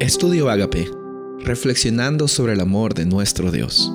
Estudio Agape, reflexionando sobre el amor de nuestro Dios.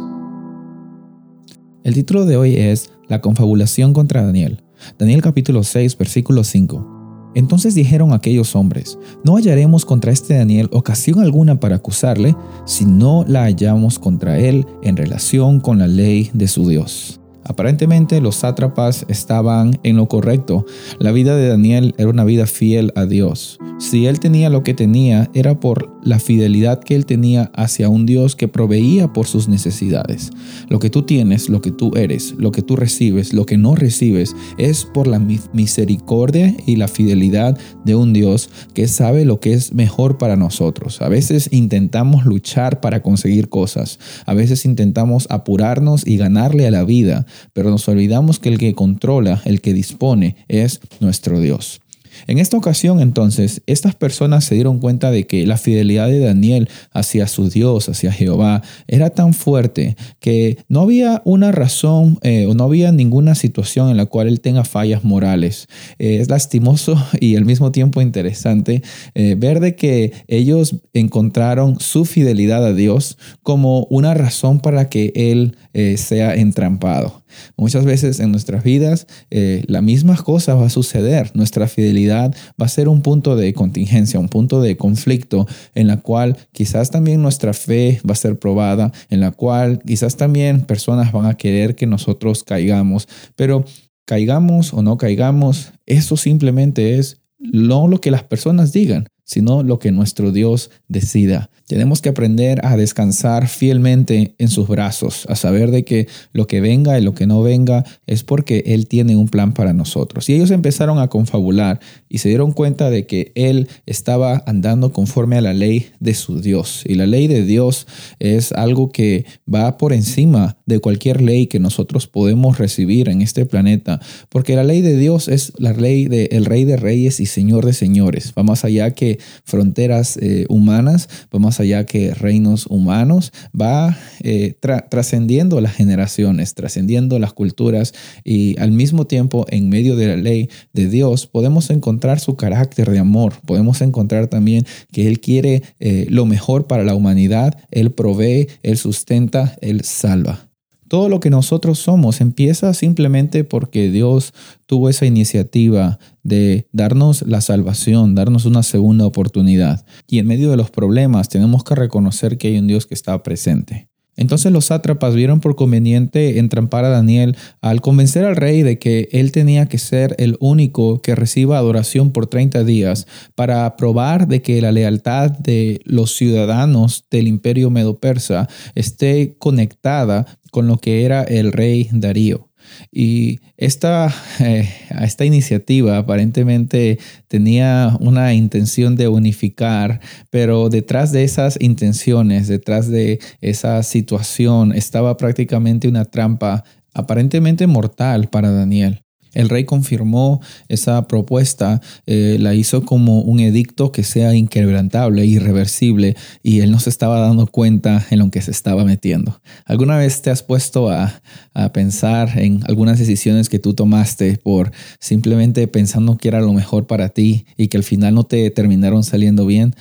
El título de hoy es La confabulación contra Daniel. Daniel capítulo 6, versículo 5. Entonces dijeron aquellos hombres, no hallaremos contra este Daniel ocasión alguna para acusarle, si no la hallamos contra él en relación con la ley de su Dios. Aparentemente los sátrapas estaban en lo correcto. La vida de Daniel era una vida fiel a Dios. Si él tenía lo que tenía, era por la fidelidad que él tenía hacia un Dios que proveía por sus necesidades. Lo que tú tienes, lo que tú eres, lo que tú recibes, lo que no recibes, es por la misericordia y la fidelidad de un Dios que sabe lo que es mejor para nosotros. A veces intentamos luchar para conseguir cosas. A veces intentamos apurarnos y ganarle a la vida pero nos olvidamos que el que controla, el que dispone, es nuestro Dios. En esta ocasión entonces, estas personas se dieron cuenta de que la fidelidad de Daniel hacia su Dios, hacia Jehová, era tan fuerte que no había una razón eh, o no había ninguna situación en la cual él tenga fallas morales. Eh, es lastimoso y al mismo tiempo interesante eh, ver de que ellos encontraron su fidelidad a Dios como una razón para que él sea entrampado. Muchas veces en nuestras vidas la misma cosa va a suceder. Nuestra fidelidad va a ser un punto de contingencia, un punto de conflicto en la cual quizás también nuestra fe va a ser probada, en la cual quizás también personas van a querer que nosotros caigamos, pero caigamos o no caigamos, eso simplemente es no lo que las personas digan, sino lo que nuestro Dios decida. Tenemos que aprender a descansar fielmente en sus brazos, a saber de que lo que venga y lo que no venga es porque Él tiene un plan para nosotros. Y ellos empezaron a confabular y se dieron cuenta de que Él estaba andando conforme a la ley de su Dios. Y la ley de Dios es algo que va por encima de cualquier ley que nosotros podemos recibir en este planeta, porque la ley de Dios es la ley del Rey de Reyes y Señor de Señores. Va más allá que fronteras eh, humanas, va más allá que reinos humanos, va eh, trascendiendo las generaciones, trascendiendo las culturas y al mismo tiempo en medio de la ley de Dios podemos encontrar su carácter de amor, podemos encontrar también que Él quiere eh, lo mejor para la humanidad, Él provee, Él sustenta, Él salva. Todo lo que nosotros somos empieza simplemente porque Dios tuvo esa iniciativa de darnos la salvación, darnos una segunda oportunidad. Y en medio de los problemas tenemos que reconocer que hay un Dios que está presente. Entonces los sátrapas vieron por conveniente entrampar a Daniel al convencer al rey de que él tenía que ser el único que reciba adoración por 30 días para probar de que la lealtad de los ciudadanos del imperio medo-persa esté conectada con lo que era el rey Darío. Y esta, eh, esta iniciativa aparentemente tenía una intención de unificar, pero detrás de esas intenciones, detrás de esa situación, estaba prácticamente una trampa aparentemente mortal para Daniel. El rey confirmó esa propuesta, eh, la hizo como un edicto que sea inquebrantable, irreversible, y él no se estaba dando cuenta en lo que se estaba metiendo. ¿Alguna vez te has puesto a, a pensar en algunas decisiones que tú tomaste por simplemente pensando que era lo mejor para ti y que al final no te terminaron saliendo bien?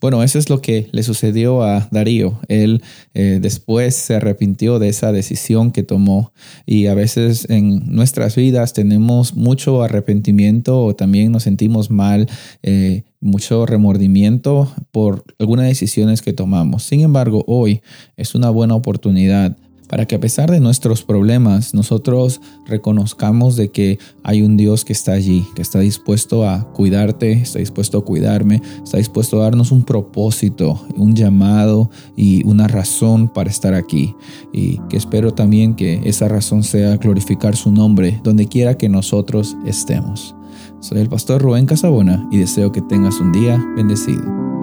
Bueno, eso es lo que le sucedió a Darío. Él eh, después se arrepintió de esa decisión que tomó y a veces en nuestras vidas tenemos mucho arrepentimiento o también nos sentimos mal, eh, mucho remordimiento por algunas decisiones que tomamos. Sin embargo, hoy es una buena oportunidad para que a pesar de nuestros problemas nosotros reconozcamos de que hay un Dios que está allí, que está dispuesto a cuidarte, está dispuesto a cuidarme, está dispuesto a darnos un propósito, un llamado y una razón para estar aquí. Y que espero también que esa razón sea glorificar su nombre donde quiera que nosotros estemos. Soy el pastor Rubén Casabona y deseo que tengas un día bendecido.